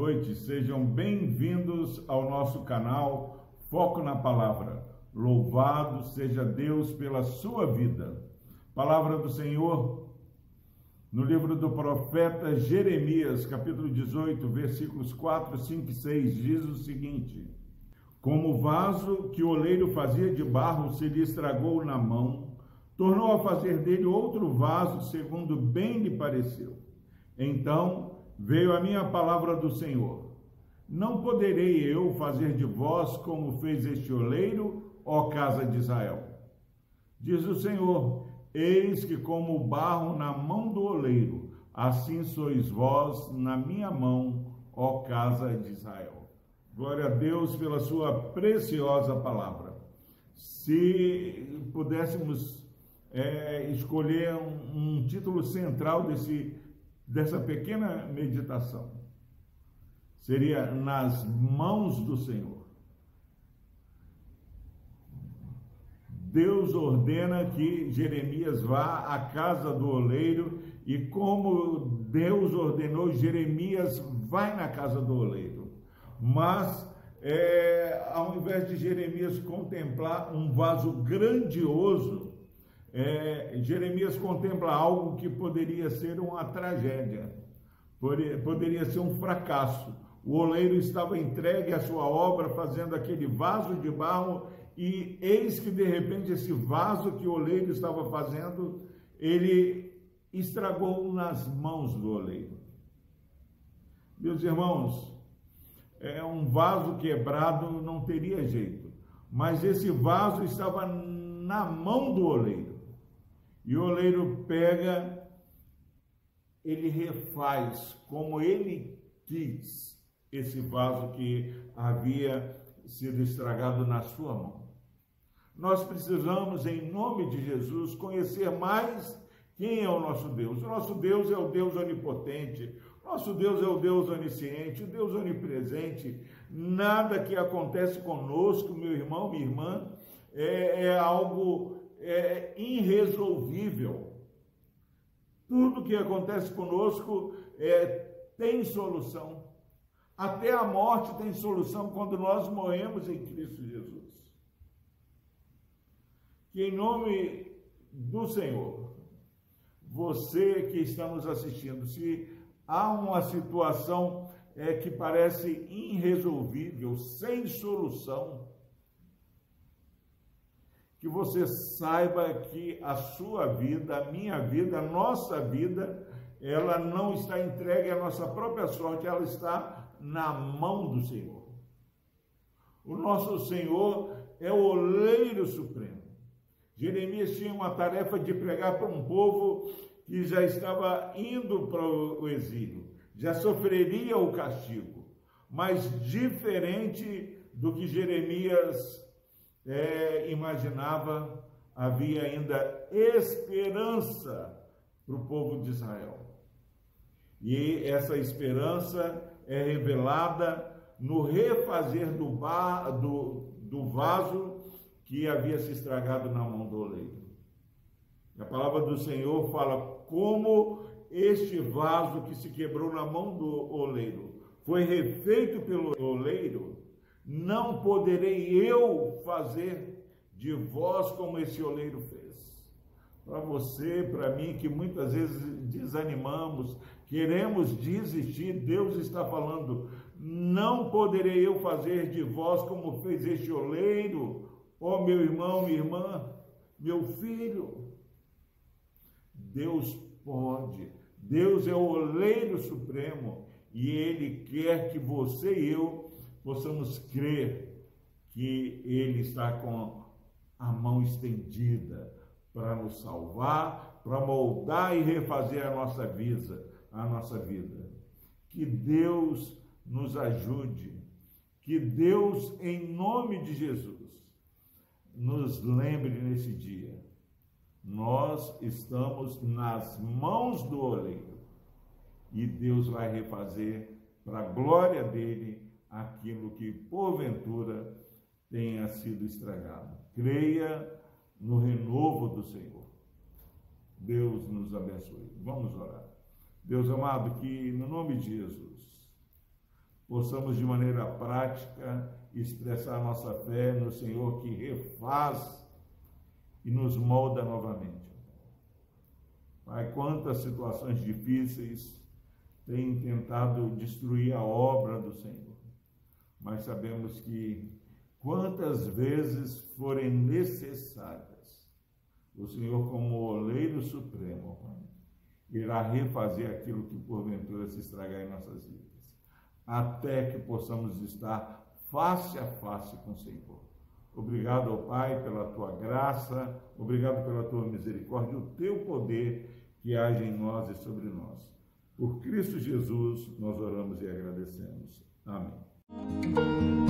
noite, sejam bem-vindos ao nosso canal Foco na Palavra. Louvado seja Deus pela sua vida. Palavra do Senhor no livro do profeta Jeremias, capítulo 18, versículos 4, 5 e 6, diz o seguinte: Como o vaso que o oleiro fazia de barro se lhe estragou na mão, tornou a fazer dele outro vaso, segundo bem lhe pareceu. Então veio a minha palavra do Senhor. Não poderei eu fazer de vós como fez este oleiro, ó casa de Israel. Diz o Senhor: Eis que, como o barro na mão do oleiro, assim sois vós na minha mão, ó casa de Israel. Glória a Deus pela sua preciosa palavra. Se pudéssemos é, escolher um, um título central desse dessa pequena meditação seria nas mãos do Senhor. Deus ordena que Jeremias vá à casa do oleiro e como Deus ordenou, Jeremias vai na casa do oleiro. Mas é, ao invés de Jeremias contemplar um vaso grandioso, é, Jeremias contempla algo que poderia ser uma tragédia, poderia ser um fracasso. O oleiro estava entregue à sua obra, fazendo aquele vaso de barro, e eis que de repente esse vaso que o oleiro estava fazendo, ele estragou nas mãos do oleiro. Meus irmãos, é um vaso quebrado não teria jeito, mas esse vaso estava na mão do oleiro. E o oleiro pega, ele refaz como ele quis esse vaso que havia sido estragado na sua mão. Nós precisamos, em nome de Jesus, conhecer mais quem é o nosso Deus. O nosso Deus é o Deus onipotente, nosso Deus é o Deus onisciente, o Deus onipresente. Nada que acontece conosco, meu irmão, minha irmã, é, é algo é irresolvível. Tudo que acontece conosco é, tem solução. Até a morte tem solução quando nós morremos em Cristo Jesus. Que em nome do Senhor, você que está nos assistindo, se há uma situação é, que parece irresolvível, sem solução, que você saiba que a sua vida, a minha vida, a nossa vida, ela não está entregue à nossa própria sorte, ela está na mão do Senhor. O nosso Senhor é o oleiro supremo. Jeremias tinha uma tarefa de pregar para um povo que já estava indo para o exílio, já sofreria o castigo, mas diferente do que Jeremias é, imaginava, havia ainda esperança para o povo de Israel. E essa esperança é revelada no refazer do, do, do vaso que havia se estragado na mão do oleiro. A palavra do Senhor fala como este vaso que se quebrou na mão do oleiro foi refeito pelo oleiro, não poderei eu fazer de vós como esse oleiro fez. Para você, para mim, que muitas vezes desanimamos, queremos desistir, Deus está falando: não poderei eu fazer de vós como fez este oleiro, ó meu irmão, minha irmã, meu filho. Deus pode, Deus é o oleiro supremo e Ele quer que você e eu possamos crer que Ele está com a mão estendida para nos salvar, para moldar e refazer a nossa vida, a nossa vida. Que Deus nos ajude, que Deus, em nome de Jesus, nos lembre nesse dia. Nós estamos nas mãos do oleiro e Deus vai refazer para a glória dele aquilo que porventura tenha sido estragado. Creia no renovo do Senhor. Deus nos abençoe. Vamos orar. Deus amado, que no nome de Jesus, possamos de maneira prática expressar nossa fé no Senhor que refaz e nos molda novamente. Pai, quantas situações difíceis têm tentado destruir a obra do Senhor, mas sabemos que quantas vezes forem necessárias, o Senhor, como oleiro supremo, irá refazer aquilo que porventura se estragar em nossas vidas, até que possamos estar face a face com o Senhor. Obrigado, Pai, pela tua graça, obrigado pela tua misericórdia, o teu poder que age em nós e sobre nós. Por Cristo Jesus, nós oramos e agradecemos. Amém. 嗯。